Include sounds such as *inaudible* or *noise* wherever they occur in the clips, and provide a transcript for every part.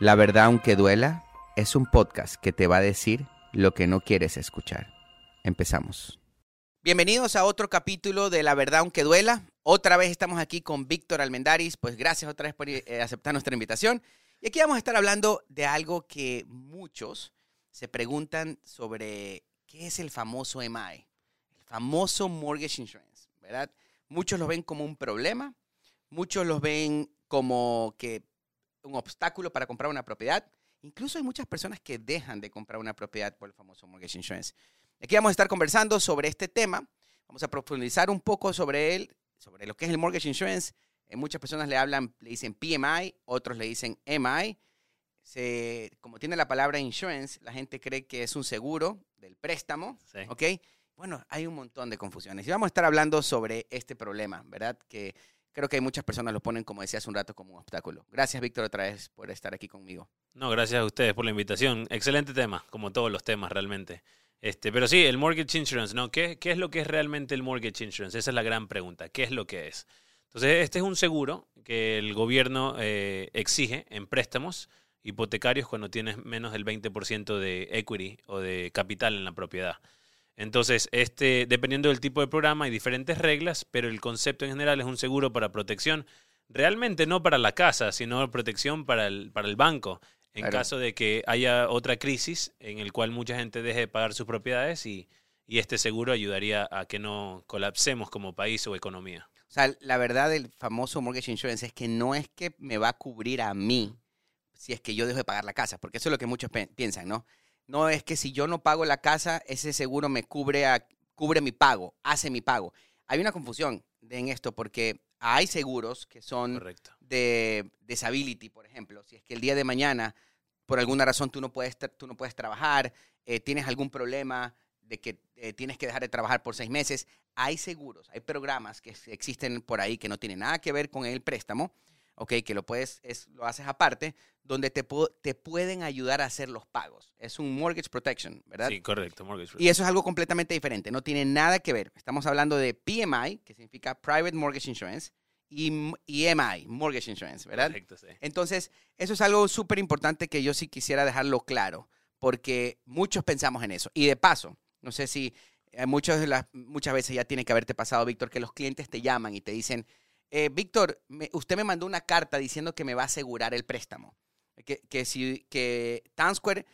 La verdad, aunque duela, es un podcast que te va a decir lo que no quieres escuchar. Empezamos. Bienvenidos a otro capítulo de La verdad, aunque duela. Otra vez estamos aquí con Víctor Almendaris. Pues gracias otra vez por eh, aceptar nuestra invitación. Y aquí vamos a estar hablando de algo que muchos se preguntan sobre qué es el famoso MI, el famoso Mortgage Insurance, ¿verdad? Muchos lo ven como un problema, muchos los ven como que un obstáculo para comprar una propiedad. Incluso hay muchas personas que dejan de comprar una propiedad por el famoso mortgage insurance. Aquí vamos a estar conversando sobre este tema. Vamos a profundizar un poco sobre él, sobre lo que es el mortgage insurance. Eh, muchas personas le hablan, le dicen PMI, otros le dicen MI. Se, como tiene la palabra insurance, la gente cree que es un seguro del préstamo, Sí. ¿ok? Bueno, hay un montón de confusiones. Y vamos a estar hablando sobre este problema, ¿verdad? Que creo que hay muchas personas lo ponen, como decía hace un rato, como un obstáculo. Gracias, Víctor, otra vez por estar aquí conmigo. No, gracias a ustedes por la invitación. Excelente tema, como todos los temas realmente. Este, pero sí, el mortgage insurance, ¿no? ¿Qué, ¿Qué es lo que es realmente el mortgage insurance? Esa es la gran pregunta. ¿Qué es lo que es? Entonces, este es un seguro que el gobierno eh, exige en préstamos hipotecarios cuando tienes menos del 20% de equity o de capital en la propiedad. Entonces, este, dependiendo del tipo de programa, hay diferentes reglas, pero el concepto en general es un seguro para protección, realmente no para la casa, sino protección para el, para el banco, en Claro. caso de que haya otra crisis en el cual mucha gente deje de pagar sus propiedades y, y este seguro ayudaría a que no colapsemos como país o economía. O sea, la verdad del famoso mortgage insurance es que no es que me va a cubrir a mí si es que yo dejo de pagar la casa, porque eso es lo que muchos piensan, ¿no? No es que si yo no pago la casa, ese seguro me cubre, a- cubre mi pago, hace mi pago. Hay una confusión en esto porque hay seguros que son Correcto. de disability, por ejemplo. Si es que el día de mañana, por alguna razón, tú no puedes, tú no puedes trabajar, eh, tienes algún problema de que eh, tienes que dejar de trabajar por seis meses, hay seguros, hay programas que existen por ahí que no tienen nada que ver con el préstamo, ok, que lo puedes, es, lo haces aparte, donde te, te pueden ayudar a hacer los pagos. Es un mortgage protection, ¿verdad? Sí, correcto. Mortgage Y eso es algo completamente diferente, no tiene nada que ver. Estamos hablando de PMI, que significa Private Mortgage Insurance, y, M- y MI, Mortgage Insurance, ¿verdad? Correcto, sí. Entonces, eso es algo súper importante que yo sí quisiera dejarlo claro, porque muchos pensamos en eso. Y de paso, no sé si eh, muchas, de las, muchas veces ya tiene que haberte pasado, Víctor, que los clientes te llaman y te dicen, eh, Víctor, me- usted me mandó una carta diciendo que me va a asegurar el préstamo. Que, que si que Town Square,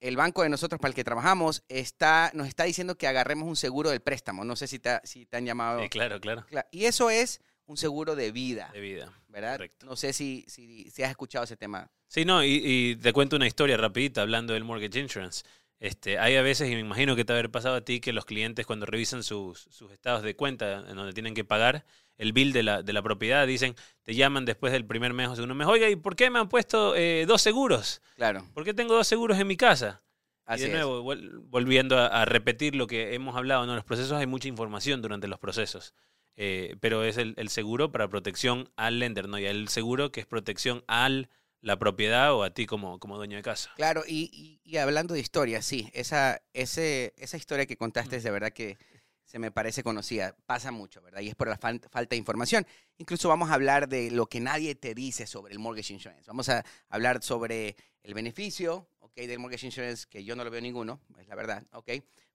el banco de nosotros para el que trabajamos, está, nos está diciendo que agarremos un seguro del préstamo. No sé si te, si te han llamado. Sí, claro, claro. Cla- Y eso es un seguro de vida, De vida. ¿verdad? correcto. No sé si, si, si has escuchado ese tema. Sí, no, y, y te cuento una historia rapidita hablando del mortgage insurance. Este, hay a veces, y me imagino que te va a haber pasado a ti, que los clientes cuando revisan sus, sus estados de cuenta en donde tienen que pagar el bill de la, de la propiedad, dicen, te llaman después del primer mes o segundo mes, oiga, ¿y por qué me han puesto eh, dos seguros? Claro. ¿Por qué tengo dos seguros en mi casa? Así y de nuevo, vol- volviendo a, a repetir lo que hemos hablado, ¿no? en los procesos hay mucha información durante los procesos, eh, pero es el, el seguro para protección al lender, ¿no? Y el seguro que es protección al la propiedad o a ti como, como dueño de casa. Claro, y, y- y hablando de historia, sí, esa, ese, esa historia que contaste es de verdad que se me parece conocida. Pasa mucho, ¿verdad? Y es por la fal- falta de información. Incluso vamos a hablar de lo que nadie te dice sobre el mortgage insurance. Vamos a hablar sobre el beneficio, ¿ok? Del mortgage insurance, que yo no lo veo ninguno, es la verdad, ¿ok?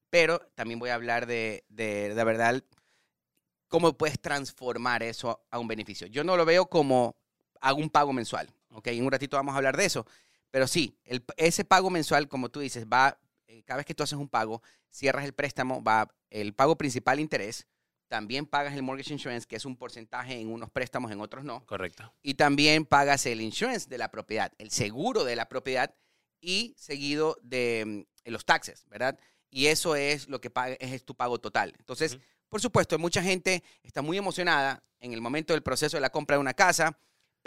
Pero también voy a hablar de, de, de verdad, cómo puedes transformar eso a un beneficio. Yo no lo veo como hago un pago mensual, ¿ok? En un ratito vamos a hablar de eso. Pero sí, el- ese pago mensual, como tú dices, va, eh, cada vez que tú haces un pago, cierras el préstamo, va el pago principal interés, también pagas el mortgage insurance, que es un porcentaje en unos préstamos, en otros no, Correcto. y también pagas el insurance de la propiedad, el seguro de la propiedad y seguido de mm, los taxes, ¿verdad? Y eso es lo que paga, es tu pago total. Entonces, por supuesto, mucha gente está muy emocionada en el momento del proceso de la compra de una casa,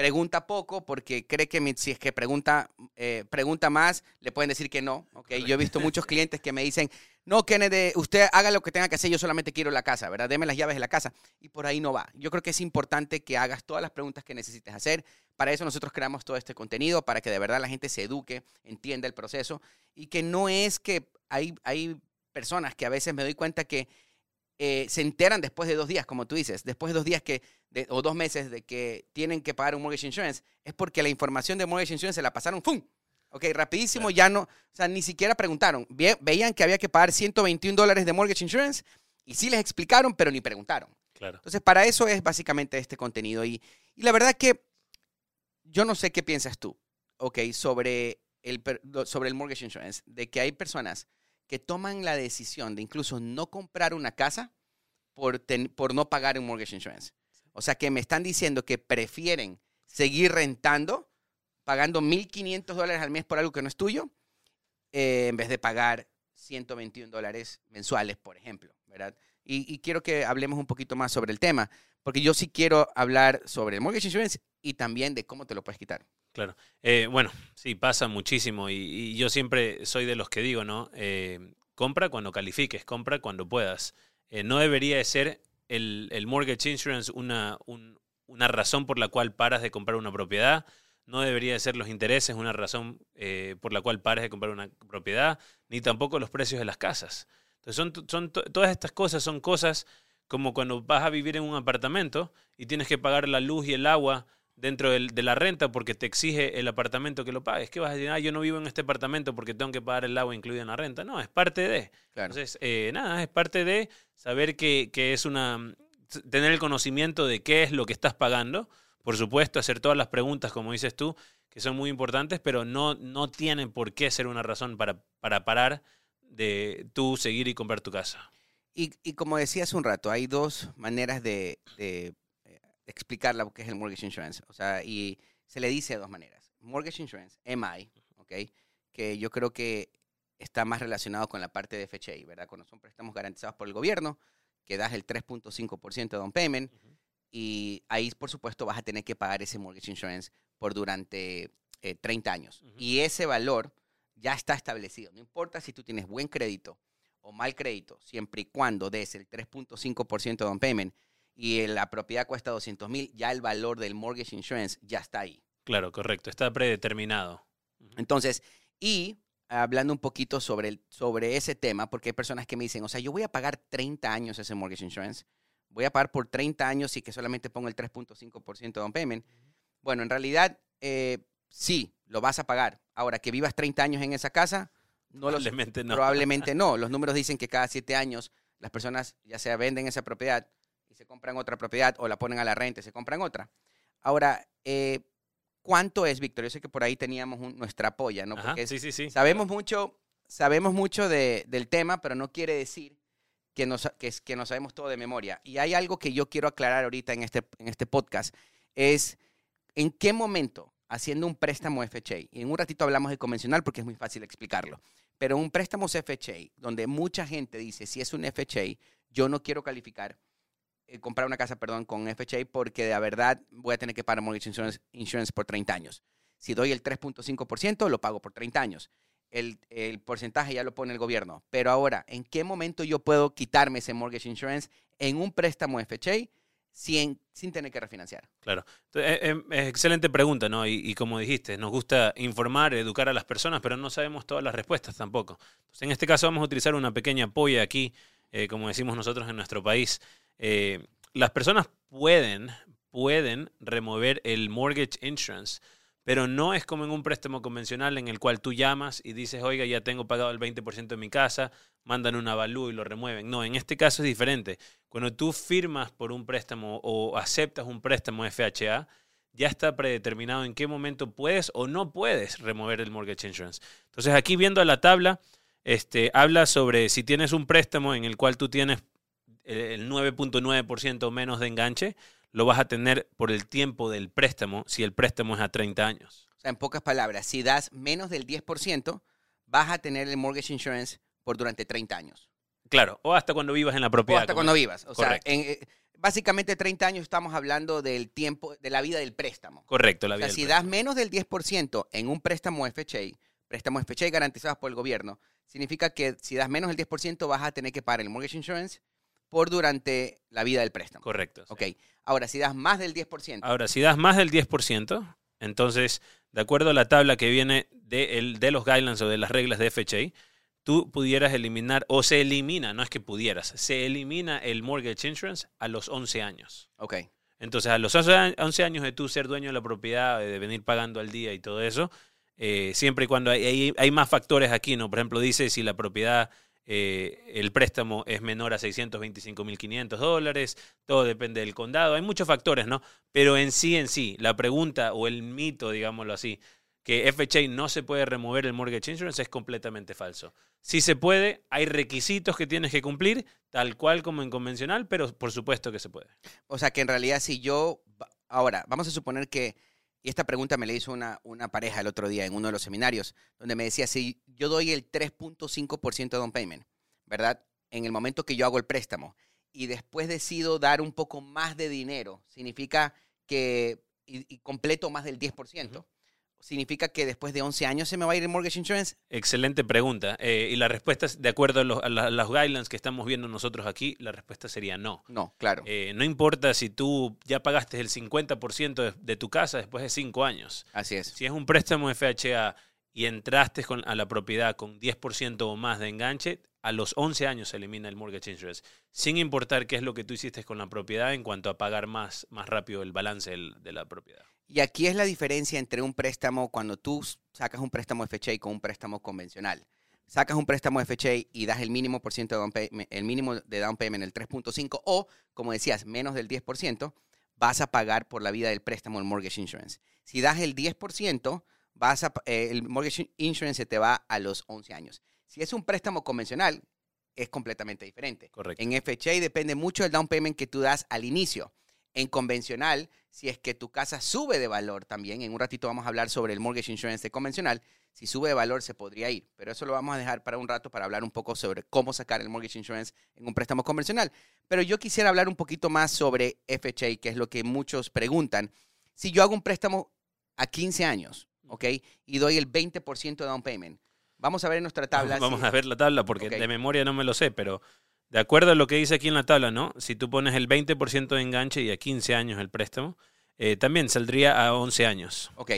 pregunta poco porque cree que si es que pregunta, eh, pregunta más, le pueden decir que no. ¿ok? Yo he visto muchos *laughs* clientes que me dicen, no, Kennedy, usted haga lo que tenga que hacer, yo solamente quiero la casa, ¿verdad? Deme las llaves de la casa. Y por ahí no va. Yo creo que es importante que hagas todas las preguntas que necesites hacer. Para eso nosotros creamos todo este contenido, para que de verdad la gente se eduque, entienda el proceso y que no es que hay, hay personas que a veces me doy cuenta que eh, se enteran después de dos días, como tú dices, después de dos días que, de- o dos meses de que tienen que pagar un mortgage insurance, es porque la información de mortgage insurance se la pasaron, ¡fum! Ok, rapidísimo, ya no, o sea, ni siquiera preguntaron. Ve- veían que había que pagar 121 dólares de mortgage insurance y sí les explicaron, pero ni preguntaron. Claro. Entonces, para eso es básicamente este contenido. Y, y la verdad que yo no sé qué piensas tú, ok, sobre el, sobre el mortgage insurance, de que hay personas que toman la decisión de incluso no comprar una casa por, ten- por no pagar un mortgage insurance. O sea, que me están diciendo que prefieren seguir rentando, pagando 1.500 dólares al mes por algo que no es tuyo, eh, en vez de pagar 121 dólares mensuales, por ejemplo, ¿verdad? Y, quiero que hablemos un poquito más sobre el tema, porque yo sí quiero hablar sobre mortgage insurance y también de cómo te lo puedes quitar. Claro. Eh, bueno, sí, pasa muchísimo y, yo siempre soy de los que digo, ¿no? Eh, compra cuando califiques, compra cuando puedas. No debería de ser el, el mortgage insurance una, un- una razón por la cual paras de comprar una propiedad. No debería de ser los intereses una razón eh, por la cual pares de comprar una propiedad, ni tampoco los precios de las casas. Entonces, son, son todas estas cosas son cosas como cuando vas a vivir en un apartamento y tienes que pagar la luz y el agua dentro del- de la renta porque te exige el apartamento que lo pagues. ¿Qué vas a decir? Ah, yo no vivo en este apartamento porque tengo que pagar el agua incluida en la renta. No, es parte de. Claro. Entonces, eh, nada, es parte de saber que, que es una... tener el conocimiento de qué es lo que estás pagando. Por supuesto, hacer todas las preguntas, como dices tú, que son muy importantes, pero no, no tienen por qué ser una razón para, para parar de tú seguir y comprar tu casa. Y, y como decía hace un rato, hay dos maneras de, de, eh, explicar lo que es el mortgage insurance. O sea, y se le dice de dos maneras. Mortgage insurance, MI, ¿ok? Que yo creo que está más relacionado con la parte de FHA, ¿verdad? Cuando son préstamos garantizados por el gobierno, que das el 3.5% de down payment Ujú. y ahí, por supuesto, vas a tener que pagar ese mortgage insurance por durante eh, 30 años. Ujú. Y ese valor ya está establecido. No importa si tú tienes buen crédito o mal crédito, siempre y cuando des el 3.5% de down payment y la propiedad cuesta 200 mil, ya el valor del mortgage insurance ya está ahí. Claro, correcto. Está predeterminado. Entonces, y hablando un poquito sobre, el, sobre ese tema, porque hay personas que me dicen, o sea, yo voy a pagar 30 años ese mortgage insurance, voy a pagar por 30 años y que solamente pongo el 3.5% de down payment. Bueno, en realidad, eh, sí, lo vas a pagar. Ahora, que vivas 30 años en esa casa, no. Probablemente no. Probablemente no. Los números dicen que cada siete años las personas ya sea venden esa propiedad se compran otra propiedad o la ponen a la renta y se compran otra. Ahora, eh, ¿cuánto es, Víctor? Yo sé que por ahí teníamos un- nuestra polla, ¿no? Ajá, Porque es- sí, sí, sí. sabemos mucho, sabemos mucho de- del tema, pero no quiere decir que nos, que, es- que nos sabemos todo de memoria. Y hay algo que yo quiero aclarar ahorita en este, en este podcast, es en qué momento, haciendo un préstamo FHA, y en un ratito hablamos de convencional porque es muy fácil explicarlo, pero un préstamo FHA, donde mucha gente dice, si es un FHA, yo no quiero calificar, eh, comprar una casa, perdón, con FHA porque de verdad voy a tener que pagar mortgage insurance, por 30 años. Si doy el 3.5%, lo pago por 30 años. El, el porcentaje ya lo pone el gobierno. Pero ahora, ¿en qué momento yo puedo quitarme ese mortgage insurance en un préstamo FHA sin, sin tener que refinanciar? Claro. Entonces, eh, eh, Es excelente pregunta, ¿no? Y, como dijiste, nos gusta informar, educar a las personas, pero no sabemos todas las respuestas tampoco. En este caso vamos a utilizar una pequeña polla aquí, como decimos nosotros en nuestro país. Eh, las personas pueden, pueden remover el mortgage insurance, pero no es como en un préstamo convencional en el cual tú llamas y dices, oiga, ya tengo pagado el 20% de mi casa, mandan un avalúo y lo remueven. No, en este caso es diferente. Cuando tú firmas por un préstamo o aceptas un préstamo FHA, ya está predeterminado en qué momento puedes o no puedes remover el mortgage insurance. Entonces aquí viendo la tabla, este, habla sobre si tienes un préstamo en el cual tú tienes el 9.9% o menos de enganche, lo vas a tener por el tiempo del préstamo si el préstamo es a 30 años. O sea, en pocas palabras, si das menos del 10%, vas a tener el mortgage insurance por durante 30 años. Claro, o hasta cuando vivas en la O propiedad. hasta como- cuando vivas. O sea, Correcto. en, eh, básicamente 30 años estamos hablando del tiempo, de la vida del préstamo. Correcto, la O vida sea, del si das menos del 10% en un préstamo FHA, préstamos FHA garantizados por el gobierno, significa que si das menos del 10% vas a tener que pagar el mortgage insurance por durante la vida del préstamo. Correcto. sí. Ok. Ahora, si das más del 10%, Ahora, si das más del 10%, entonces, de acuerdo a la tabla que viene de, el- de los guidelines o de las reglas de FHA, tú pudieras eliminar, o se elimina, no es que pudieras, se elimina el mortgage insurance a los 11 años. Ok. Entonces, a los 11 años de tú ser dueño de la propiedad, de venir pagando al día y todo eso, eh, siempre y cuando hay, hay, más factores aquí, ¿no? Por ejemplo, dice si la propiedad, eh, el préstamo es menor a 625.500 dólares, todo depende del condado, hay muchos factores, ¿no? Pero en sí, en sí, la pregunta o el mito, digámoslo así, que FHA no se puede remover el mortgage insurance es completamente falso. Si se puede, hay requisitos que tienes que cumplir, tal cual como en convencional, pero por supuesto que se puede. O sea que en realidad si yo, ahora, vamos a suponer que, y esta pregunta me la hizo una, una pareja el otro día en uno de los seminarios, donde me decía, si yo doy el 3.5% de down payment, ¿verdad? En el momento que yo hago el préstamo y después decido dar un poco más de dinero, significa que, y, completo más del 10% significa que después de 11 años se me va a ir el mortgage insurance? Excelente pregunta. Eh, y la respuesta, es, de acuerdo a, los, guidelines que estamos viendo nosotros aquí, la respuesta sería no. No, claro. Eh, no importa si tú ya pagaste el 50% de, tu casa después de 5 años. Así es. Si es un préstamo FHA y entraste con, a la propiedad con 10% o más de enganche, a los 11 años se elimina el mortgage insurance, sin importar qué es lo que tú hiciste con la propiedad en cuanto a pagar más, más rápido el balance de la propiedad. Y aquí es la diferencia entre un préstamo cuando tú sacas un préstamo FHA con un préstamo convencional. Sacas un préstamo FHA y das el mínimo por ciento de down payment, el mínimo de down payment, el 3.5 o, como decías, menos del 10%, vas a pagar por la vida del préstamo el mortgage insurance. Si das el 10%, vas a, eh, el mortgage insurance se te va a los 11 años. Si es un préstamo convencional, es completamente diferente. Correcto. En FHA depende mucho del down payment que tú das al inicio. En convencional, si es que tu casa sube de valor también, en un ratito vamos a hablar sobre el mortgage insurance de convencional, si sube de valor se podría ir, pero eso lo vamos a dejar para un rato para hablar un poco sobre cómo sacar el mortgage insurance en un préstamo convencional. Pero yo quisiera hablar un poquito más sobre FHA, que es lo que muchos preguntan. Si yo hago un préstamo a 15 años, ¿ok? Y doy el 20% de down payment. Vamos a ver en nuestra tabla. Vamos a ver la tabla porque de memoria no me lo sé, pero de acuerdo a lo que dice aquí en la tabla, ¿no? Si tú pones el 20% de enganche y a 15 años el préstamo, eh, también saldría a 11 años. Ok.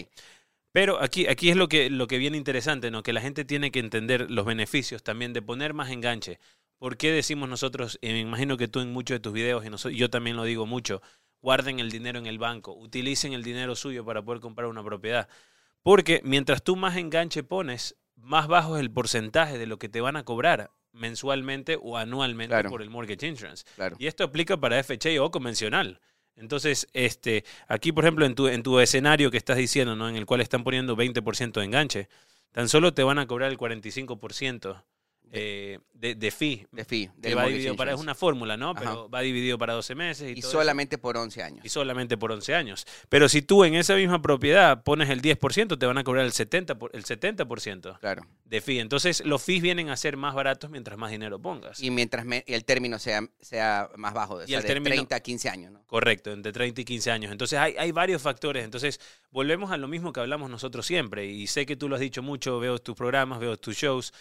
Pero aquí, aquí es lo que, lo que viene interesante, ¿no? Que la gente tiene que entender los beneficios también de poner más enganche. ¿Por qué decimos nosotros, y me imagino que tú en muchos de tus videos, y yo también lo digo mucho, guarden el dinero en el banco, utilicen el dinero suyo para poder comprar una propiedad? Porque mientras tú más enganche pones, más bajo es el porcentaje de lo que te van a cobrar mensualmente o anualmente por el mortgage insurance. Y esto aplica para FHA o convencional. Entonces, este, aquí, por ejemplo, en tu, en tu escenario que estás diciendo, ¿no? en el cual están poniendo 20% de enganche, tan solo te van a cobrar el 45% eh, de, de, fee. De fee. Que va dividido para, es una fórmula, ¿no? Pero va dividido para 12 meses. Y, solamente por 11 años. Y solamente por 11 años. Pero si tú en esa misma propiedad pones el 10%, te van a cobrar el 70%, por, el 70% claro. de fee. Entonces los fees vienen a ser más baratos mientras más dinero pongas. Y mientras el término sea, sea más bajo, de, de 30 a 15 años, ¿no? Correcto, entre 30 y 15 años. Entonces hay, hay varios factores. Entonces volvemos a lo mismo que hablamos nosotros siempre. Y sé que tú lo has dicho mucho, veo tus programas, veo tus shows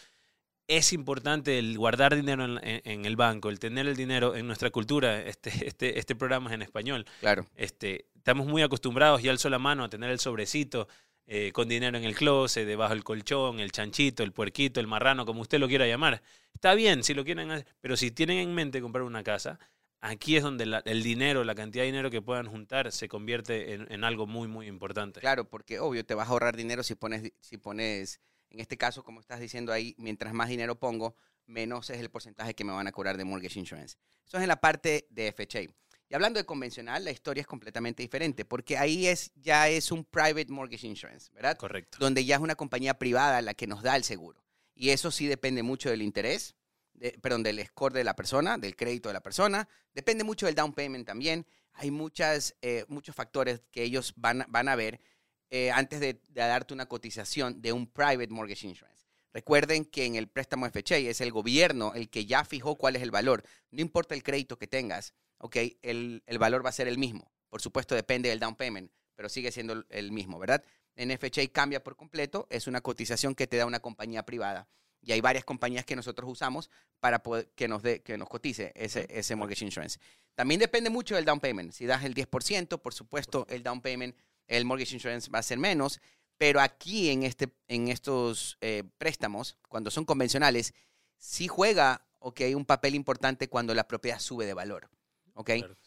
es importante el guardar dinero en, el banco, el tener el dinero en nuestra cultura. Este, *laughs* este, este programa es en español. Claro. Este, estamos muy acostumbrados ya al sola mano a tener el sobrecito eh, con dinero en el closet, debajo del colchón, el chanchito, el puerquito, el marrano, como usted lo quiera llamar. Está bien si lo quieren hacer, pero si tienen en mente comprar una casa, aquí es donde el dinero, la cantidad de dinero que puedan juntar se convierte en, en, algo muy, muy importante. Claro, porque obvio, te vas a ahorrar dinero si pones, si pones en este caso, como estás diciendo ahí, mientras más dinero pongo, menos es el porcentaje que me van a cobrar de mortgage insurance. Eso es en la parte de FHA. Y hablando de convencional, la historia es completamente diferente, porque ahí es, ya es un private mortgage insurance, ¿verdad? Correcto. Donde ya es una compañía privada la que nos da el seguro. Y eso sí depende mucho del interés, perdón, del score de la persona, del crédito de la persona. Depende mucho del down payment también. Hay muchas, eh, muchos factores que ellos van, van a ver eh, antes de, darte una cotización de un private mortgage insurance. Recuerden que en el préstamo FHA es el gobierno el que ya fijó cuál es el valor. No importa el crédito que tengas, okay, el, valor va a ser el mismo. Por supuesto, depende del down payment, pero sigue siendo el mismo, ¿verdad? En FHA cambia por completo, es una cotización que te da una compañía privada. Y hay varias compañías que nosotros usamos para poder, que, nos que nos cotice ese, ese mortgage insurance. También depende mucho del down payment. Si das el 10%, por supuesto, el down payment el mortgage insurance va a ser menos, Pero aquí en, este, en estos eh, préstamos, cuando son convencionales, sí juega okay, un papel importante cuando la propiedad sube de valor. ¿ok? Claro.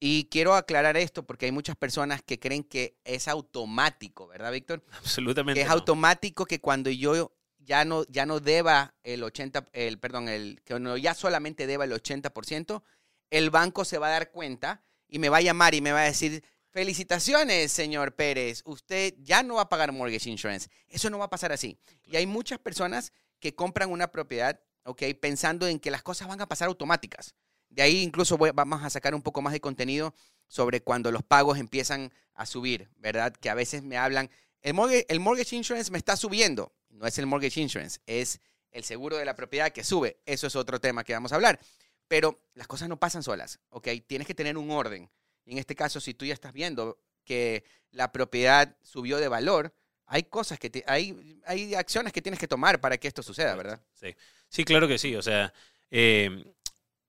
Y quiero aclarar esto porque hay muchas personas que creen que es automático, ¿verdad, Víctor? Absolutamente. Que es no. automático que cuando yo ya no, ya no deba el 80, el, perdón, el, que no, ya solamente deba el 80%, el banco se va a dar cuenta y me va a llamar y me va a decir, felicitaciones, señor Pérez, usted ya no va a pagar mortgage insurance. Eso no va a pasar así. Y hay muchas personas que compran una propiedad, ¿ok? Pensando en que las cosas van a pasar automáticas. De ahí incluso voy- vamos a sacar un poco más de contenido sobre cuando los pagos empiezan a subir, ¿verdad? Que a veces me hablan, el mortgage, el mortgage insurance me está subiendo. No es el mortgage insurance, es el seguro de la propiedad que sube. Eso es otro tema que vamos a hablar. Pero las cosas no pasan solas, ¿ok? Tienes que tener un orden. Y en este caso, si tú ya estás viendo que la propiedad subió de valor, hay cosas que te- hay, hay acciones que tienes que tomar para que esto suceda, ¿verdad? Sí. sí, claro que sí. O sea, eh,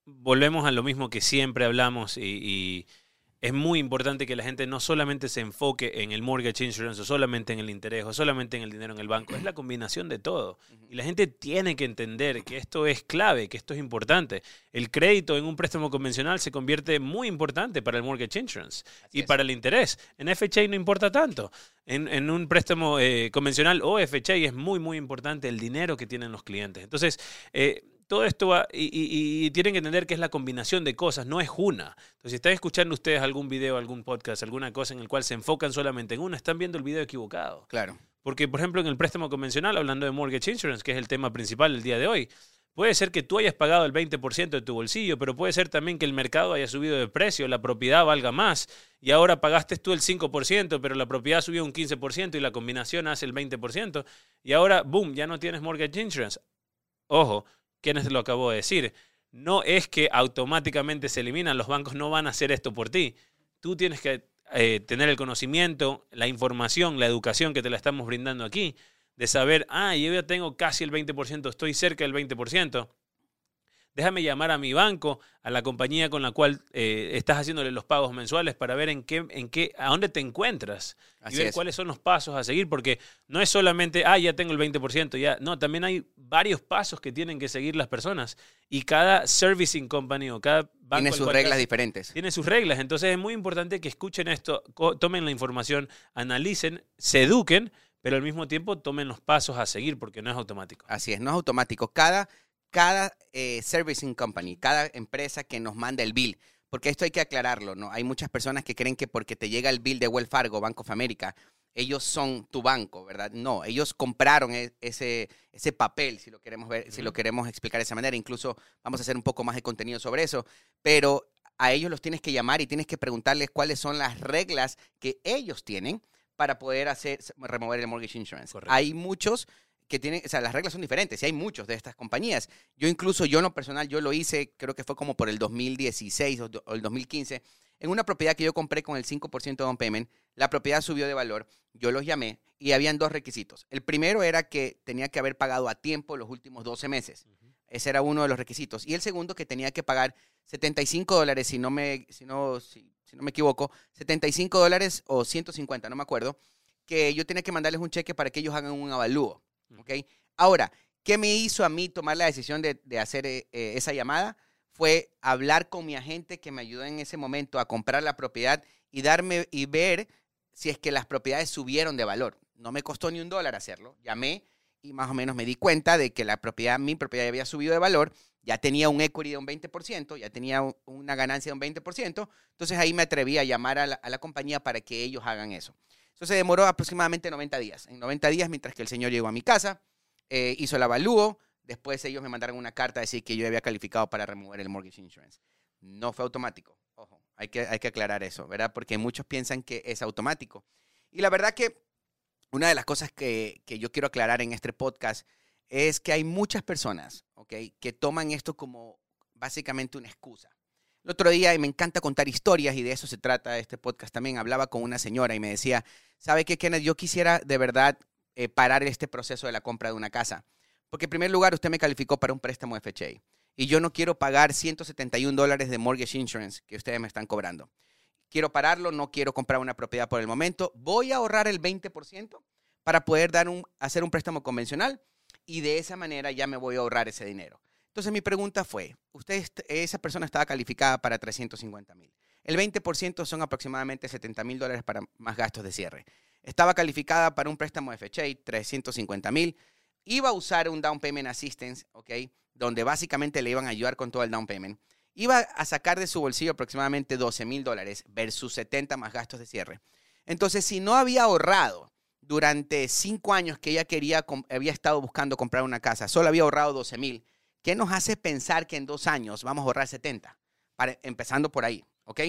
volvemos a lo mismo que siempre hablamos y, y es muy importante que la gente no solamente se enfoque en el mortgage insurance o solamente en el interés o solamente en el dinero en el banco, es la combinación de todo. Y la gente tiene que entender que esto es clave, que esto es importante. El crédito en un préstamo convencional se convierte muy importante para el mortgage insurance Así y es. para el interés. En FHA no importa tanto. En, en un préstamo eh, convencional o FHA es muy, muy importante el dinero que tienen los clientes. Entonces, eh, todo esto va, y, y- y tienen que entender que es la combinación de cosas, no es una. Entonces, si están escuchando ustedes algún video, algún podcast, alguna cosa en el cual se enfocan solamente en una, están viendo el video equivocado. Claro. Porque, por ejemplo, en el préstamo convencional, hablando de mortgage insurance, que es el tema principal del día de hoy, puede ser que tú hayas pagado el 20% de tu bolsillo, pero puede ser también que el mercado haya subido de precio, la propiedad valga más, y ahora pagaste tú el 5%, pero la propiedad subió un 15% y la combinación hace el 20%, y ahora, boom, ya no tienes mortgage insurance. Ojo, Kenneth lo acabó de decir, no es que automáticamente se eliminan, los bancos no van a hacer esto por ti. Tú tienes que eh, tener el conocimiento, la información, la educación que te la estamos brindando aquí, de saber, ah, yo ya tengo casi el 20%, estoy cerca del 20%. Déjame llamar a mi banco, a la compañía con la cual eh, estás haciéndole los pagos mensuales para ver en qué, en qué, a dónde te encuentras Así y ver es. cuáles son los pasos a seguir, porque no es solamente, ah, ya tengo el 20%, ya, no, también hay varios pasos que tienen que seguir las personas y cada servicing company o cada banco Tiene sus reglas te- diferentes. tiene sus reglas. Entonces es muy importante que escuchen esto, tomen la información, analicen, se eduquen, pero al mismo tiempo tomen los pasos a seguir porque no es automático. Así es, no es automático. Cada, cada eh, servicing company, cada empresa que nos manda el bill, porque esto hay que aclararlo, ¿no? Hay muchas personas que creen que porque te llega el bill de Wells Fargo, Bank of America, ellos son tu banco, ¿verdad? No, ellos compraron e- ese, ese papel, si lo queremos ver, si lo queremos explicar de esa manera. Incluso vamos a hacer un poco más de contenido sobre eso, pero a ellos los tienes que llamar y tienes que preguntarles cuáles son las reglas que ellos tienen para poder hacer remover el mortgage insurance. Correcto. Hay muchos que tienen, o sea, las reglas son diferentes y hay muchos de estas compañías. Yo incluso, yo en lo personal, yo lo hice, creo que fue como por el 2016 o, el 2015, en una propiedad que yo compré con el 5% de down payment, la propiedad subió de valor, yo los llamé y habían dos requisitos. El primero era que tenía que haber pagado a tiempo los últimos 12 meses. Ese era uno de los requisitos. Y el segundo que tenía que pagar 75 dólares, si no me, si no, si, si no me equivoco, 75 dólares o 150, no me acuerdo, que yo tenía que mandarles un cheque para que ellos hagan un avalúo. ¿Ok? Ahora, ¿qué me hizo a mí tomar la decisión de, de hacer eh, eh, esa llamada? Fue hablar con mi agente que me ayudó en ese momento a comprar la propiedad y darme y ver si es que las propiedades subieron de valor. No me costó ni un dólar hacerlo. Llamé y más o menos me di cuenta de que la propiedad, mi propiedad había subido de valor, ya tenía un equity de un 20%, ya tenía un- una ganancia de un 20%, entonces ahí me atreví a llamar a la, a la compañía para que ellos hagan eso. Eso se demoró aproximadamente 90 días. En 90 días, mientras que el señor llegó a mi casa, eh, hizo el avalúo, después ellos me mandaron una carta a decir que yo había calificado para remover el mortgage insurance. No fue automático. Ojo, hay que, hay que aclarar eso, ¿verdad? Porque muchos piensan que es automático. Y la verdad que una de las cosas que, que yo quiero aclarar en este podcast es que hay muchas personas. Que toman esto como básicamente una excusa. El otro día, y me encanta contar historias, y de eso se trata este podcast también, hablaba con una señora y me decía, ¿sabe qué, Kenneth? Yo quisiera de verdad eh, parar este proceso de la compra de una casa. Porque en primer lugar, usted me calificó para un préstamo FHA. Y yo no quiero pagar 171 dólares de mortgage insurance que ustedes me están cobrando. Quiero pararlo, no quiero comprar una propiedad por el momento. Voy a ahorrar el 20% para poder dar un, hacer un préstamo convencional y de esa manera ya me voy a ahorrar ese dinero. Entonces mi pregunta fue, usted, esa persona estaba calificada para 350 mil. El 20% son aproximadamente 70 mil dólares para más gastos de cierre. Estaba calificada para un préstamo FHA, 350 mil. Iba a usar un down payment assistance, ¿ok? Donde básicamente le iban a ayudar con todo el down payment. Iba a sacar de su bolsillo aproximadamente 12 mil dólares versus 70 más gastos de cierre. Entonces, si no había ahorrado durante cinco años que ella quería, había estado buscando comprar una casa, solo había ahorrado 12 mil, ¿qué nos hace pensar que en dos años vamos a ahorrar 70? Para, empezando por ahí, ¿ok?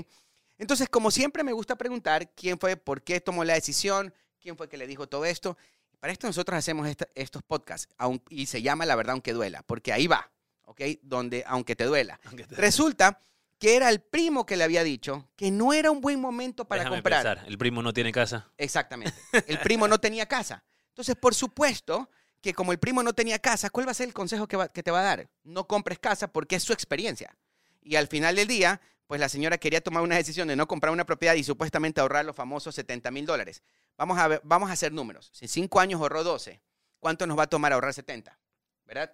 Entonces, como siempre me gusta preguntar quién fue, por qué tomó la decisión, quién fue que le dijo todo esto. Para esto nosotros hacemos estos podcasts y se llama La verdad aunque duela, porque ahí va, ¿ok? Donde aunque te duela. Resulta que era el primo que le había dicho que no era un buen momento para comprar. Pensar, el primo no tiene casa. Exactamente. El primo no tenía casa. Entonces, por supuesto que como el primo no tenía casa, ¿cuál va a ser el consejo que, que te va a dar? No compres casa porque es su experiencia. Y al final del día, pues la señora quería tomar una decisión de no comprar una propiedad y supuestamente ahorrar los famosos 70 mil dólares. Vamos a, ver, vamos a hacer números. Si cinco años ahorró 12, ¿cuánto nos va a tomar ahorrar 70? ¿Verdad?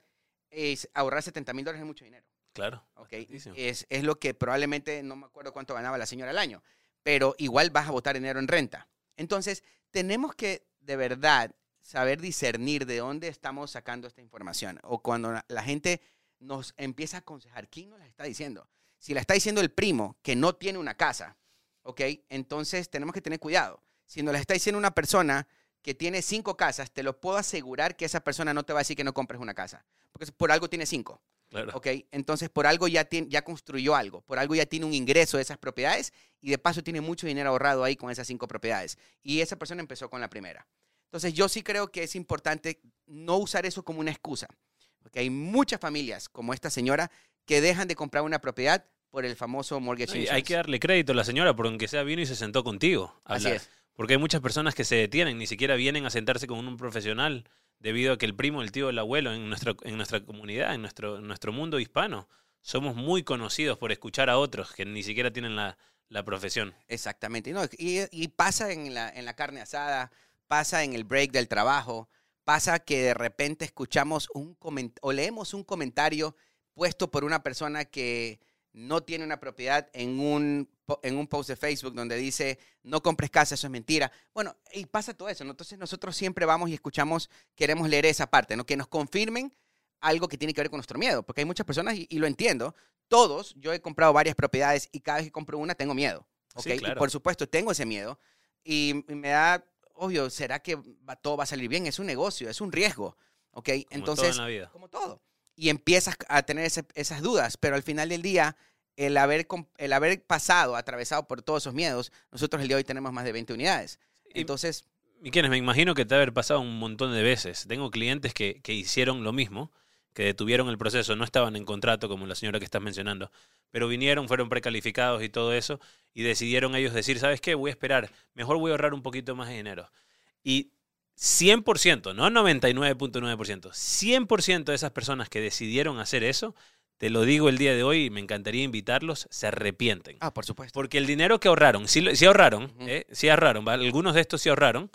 Es, ahorrar 70 mil dólares es mucho dinero. Claro. Okay. Es, es, lo que probablemente, no me acuerdo cuánto ganaba la señora al año, pero igual vas a votar dinero en renta. Entonces, tenemos que de verdad saber discernir de dónde estamos sacando esta información. O cuando la gente nos empieza a aconsejar, ¿quién nos la está diciendo? Si la está diciendo el primo que no tiene una casa, ¿ok? Entonces tenemos que tener cuidado. Si nos la está diciendo una persona que tiene cinco casas, te lo puedo asegurar que esa persona no te va a decir que no compres una casa, porque por algo tiene cinco. Claro. ¿ok? Entonces, por algo ya, tiene, ya construyó algo, por algo ya tiene un ingreso de esas propiedades y de paso tiene mucho dinero ahorrado ahí con esas cinco propiedades. Y esa persona empezó con la primera. Entonces, yo sí creo que es importante no usar eso como una excusa, porque hay muchas familias como esta señora que dejan de comprar una propiedad por el famoso mortgage insurance. Hay que darle crédito a la señora por aunque sea vino y se sentó contigo. Así es. Porque hay muchas personas que se detienen, ni siquiera vienen a sentarse con un profesional debido a que el primo, el tío, el abuelo en nuestra, en nuestra comunidad, en nuestro, nuestro mundo hispano, somos muy conocidos por escuchar a otros que ni siquiera tienen la, profesión. Exactamente. y, pasa en la, en la carne asada, pasa en el break del trabajo, pasa que de repente escuchamos un o leemos un comentario puesto por una persona que no tiene una propiedad en un, en un post de Facebook donde dice, no compres casa, eso es mentira. Bueno, y pasa todo eso. Entonces nosotros siempre vamos y escuchamos, queremos leer esa parte, ¿no? que nos confirmen algo que tiene que ver con nuestro miedo, porque hay muchas personas, y, lo entiendo, todos, yo he comprado varias propiedades y cada vez que compro una tengo miedo. ¿okay? Y por supuesto, tengo ese miedo y, me da, obvio, ¿será que todo va a salir bien? Es un negocio, es un riesgo. ¿ok? Como Entonces, todo en la vida. como todo y empiezas a tener esas dudas, pero al final del día, el haber, el haber pasado, atravesado por todos esos miedos, nosotros el día de hoy tenemos más de 20 unidades. Entonces... ¿Y quiénes? Me imagino que te haber pasado un montón de veces. Tengo clientes que, que hicieron lo mismo, que detuvieron el proceso, no estaban en contrato como la señora que estás mencionando, pero vinieron, fueron precalificados y todo eso, y decidieron ellos decir, ¿sabes qué? Voy a esperar, mejor voy a ahorrar un poquito más de dinero. Y 100%, no 99.9%, 100% de esas personas que decidieron hacer eso, te lo digo el día de hoy y me encantaría invitarlos, se arrepienten. Ah, por supuesto. Porque el dinero que ahorraron, sí, ahorraron, eh, sí ahorraron, algunos de estos sí ahorraron,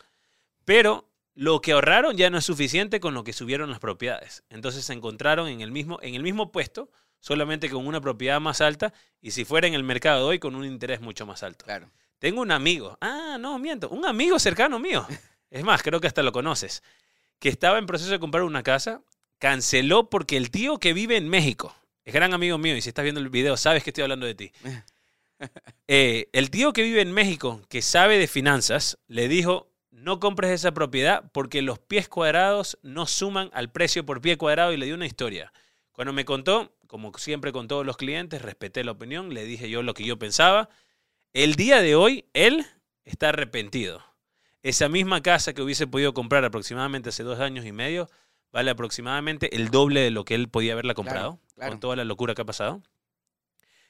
pero lo que ahorraron ya no es suficiente con lo que subieron las propiedades. Entonces se encontraron en el mismo, en el mismo puesto, solamente con una propiedad más alta y si fuera en el mercado de hoy con un interés mucho más alto. Claro. Tengo un amigo, ah, no, miento, un amigo cercano mío *laughs* es más, creo que hasta lo conoces, que estaba en proceso de comprar una casa, canceló porque el tío que vive en México, es gran amigo mío y si estás viendo el video sabes que estoy hablando de ti. *laughs* Eh, el tío que vive en México, que sabe de finanzas, le dijo, no compres esa propiedad porque los pies cuadrados no suman al precio por pie cuadrado y le dio una historia. Cuando me contó, como siempre con todos los clientes, respeté la opinión, le dije yo lo que yo pensaba. El día de hoy, él está arrepentido. Esa misma casa que hubiese podido comprar aproximadamente hace dos años y medio vale aproximadamente el doble de lo que él podía haberla comprado, con toda la locura que ha pasado.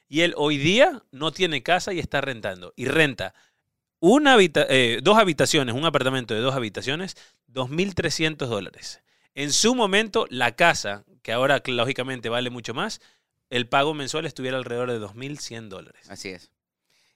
Y él hoy día no tiene casa y está rentando. Y renta una eh, dos habitaciones, un apartamento de dos habitaciones, 2.300 dólares. En su momento, la casa, que ahora lógicamente vale mucho más, el pago mensual estuviera alrededor de 2.100 dólares. Así es.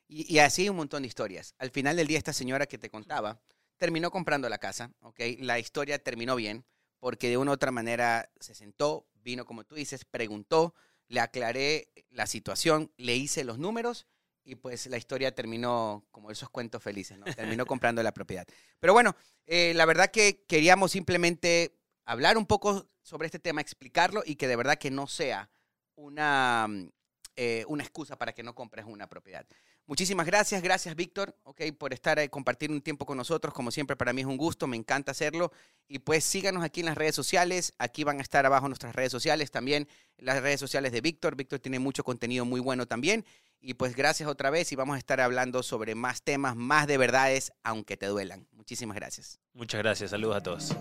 Y, y así un montón de historias. Al final del día, esta señora que te contaba terminó comprando la casa, ¿ok? La historia terminó bien porque de una u otra manera se sentó, vino como tú dices, preguntó, le aclaré la situación, le hice los números y pues la historia terminó como esos cuentos felices, ¿no? Terminó comprando la propiedad. Pero bueno, eh, la verdad que queríamos simplemente hablar un poco sobre este tema, explicarlo y que de verdad que no sea una, mm, eh, una excusa para que no compres una propiedad. Muchísimas gracias, gracias Víctor, okay, por estar ahí, compartir un tiempo con nosotros. Como siempre, para mí es un gusto, me encanta hacerlo. Y pues síganos aquí en las redes sociales, aquí van a estar abajo nuestras redes sociales, también las redes sociales de Víctor. Víctor tiene mucho contenido muy bueno también. Y pues gracias otra vez y vamos a estar hablando sobre más temas, más de verdades, aunque te duelan. Muchísimas gracias. Muchas gracias, saludos a todos.